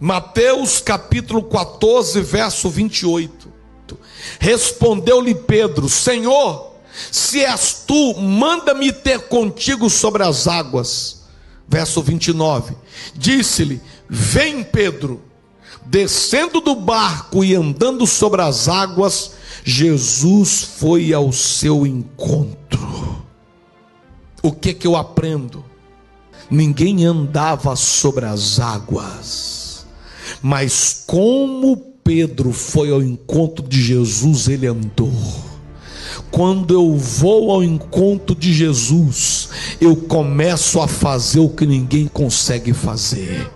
Mateus capítulo 14, verso 28. Respondeu-lhe Pedro: Senhor, se és tu, manda-me ter contigo sobre as águas. Verso 29. Disse-lhe: Vem, Pedro. Descendo do barco e andando sobre as águas, Jesus foi ao seu encontro. O que que eu aprendo? Ninguém andava sobre as águas, mas como Pedro foi ao encontro de Jesus, ele andou. Quando eu vou ao encontro de Jesus, eu começo a fazer o que ninguém consegue fazer.